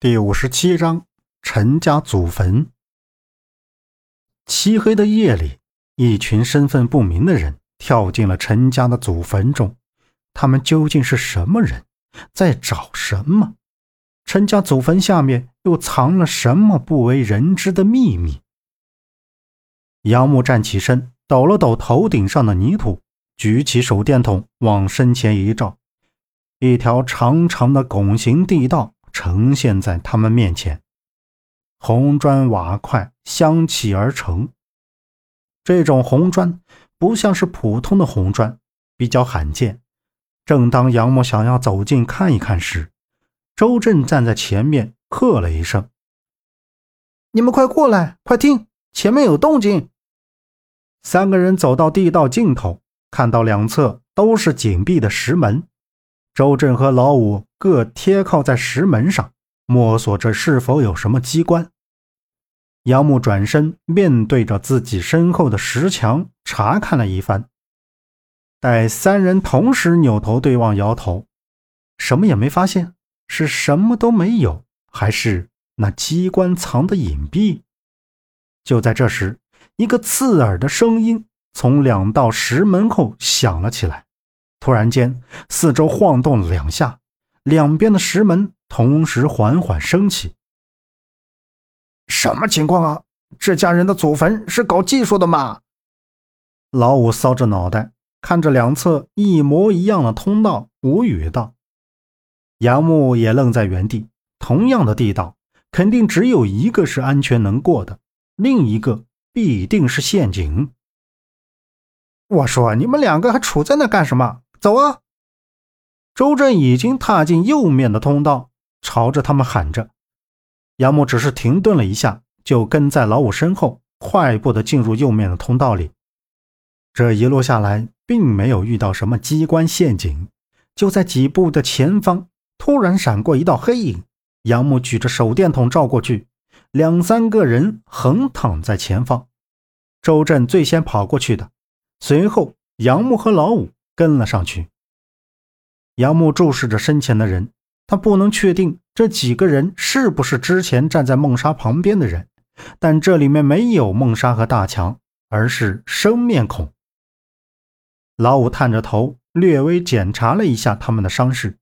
第五十七章陈家祖坟。漆黑的夜里，一群身份不明的人跳进了陈家的祖坟中。他们究竟是什么人？在找什么？陈家祖坟下面又藏了什么不为人知的秘密？杨木站起身，抖了抖头顶上的泥土，举起手电筒往身前一照，一条长长的拱形地道。呈现在他们面前，红砖瓦块相砌而成。这种红砖不像是普通的红砖，比较罕见。正当杨木想要走近看一看时，周震站在前面，喝了一声：“你们快过来，快听，前面有动静！”三个人走到地道尽头，看到两侧都是紧闭的石门。周震和老五各贴靠在石门上，摸索着是否有什么机关。杨木转身面对着自己身后的石墙，查看了一番。待三人同时扭头对望，摇头，什么也没发现。是什么都没有，还是那机关藏的隐蔽？就在这时，一个刺耳的声音从两道石门后响了起来。突然间，四周晃动了两下，两边的石门同时缓缓升起。什么情况啊？这家人的祖坟是搞技术的吗？老五搔着脑袋，看着两侧一模一样的通道，无语道。杨木也愣在原地。同样的地道，肯定只有一个是安全能过的，另一个必定是陷阱。我说，你们两个还杵在那干什么？走啊！周震已经踏进右面的通道，朝着他们喊着。杨木只是停顿了一下，就跟在老五身后，快步的进入右面的通道里。这一路下来，并没有遇到什么机关陷阱。就在几步的前方，突然闪过一道黑影。杨木举着手电筒照过去，两三个人横躺在前方。周震最先跑过去的，随后杨木和老五。跟了上去。杨木注视着身前的人，他不能确定这几个人是不是之前站在梦莎旁边的人，但这里面没有梦莎和大强，而是生面孔。老五探着头，略微检查了一下他们的伤势，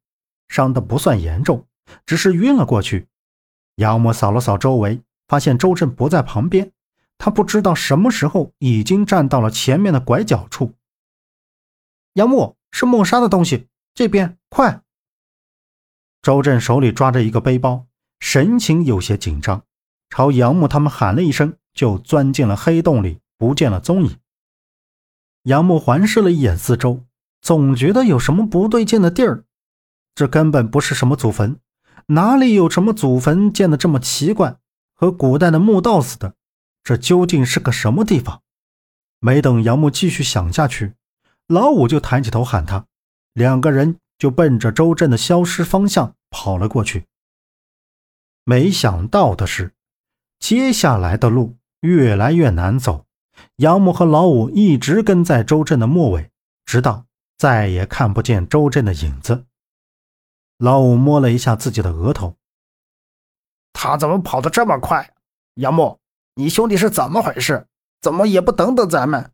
伤的不算严重，只是晕了过去。杨木扫了扫周围，发现周震不在旁边，他不知道什么时候已经站到了前面的拐角处。杨木是梦莎的东西，这边快！周震手里抓着一个背包，神情有些紧张，朝杨木他们喊了一声，就钻进了黑洞里，不见了踪影。杨木环视了一眼四周，总觉得有什么不对劲的地儿。这根本不是什么祖坟，哪里有什么祖坟建的这么奇怪，和古代的墓道似的？这究竟是个什么地方？没等杨木继续想下去。老五就抬起头喊他，两个人就奔着周震的消失方向跑了过去。没想到的是，接下来的路越来越难走。杨木和老五一直跟在周震的末尾，直到再也看不见周震的影子。老五摸了一下自己的额头，他怎么跑得这么快？杨木，你兄弟是怎么回事？怎么也不等等咱们？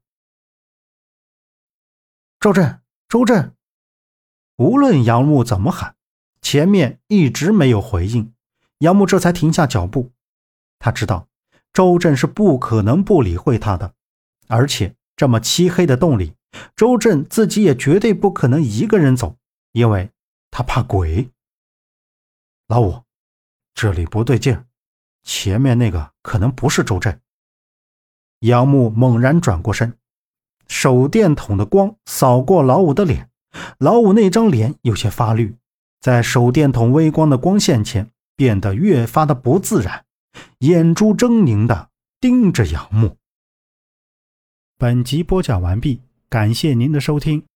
周震，周震！无论杨木怎么喊，前面一直没有回应。杨木这才停下脚步。他知道周震是不可能不理会他的，而且这么漆黑的洞里，周震自己也绝对不可能一个人走，因为他怕鬼。老五，这里不对劲，前面那个可能不是周震。杨木猛然转过身。手电筒的光扫过老五的脸，老五那张脸有些发绿，在手电筒微光的光线前变得越发的不自然，眼珠狰狞的盯着杨木。本集播讲完毕，感谢您的收听。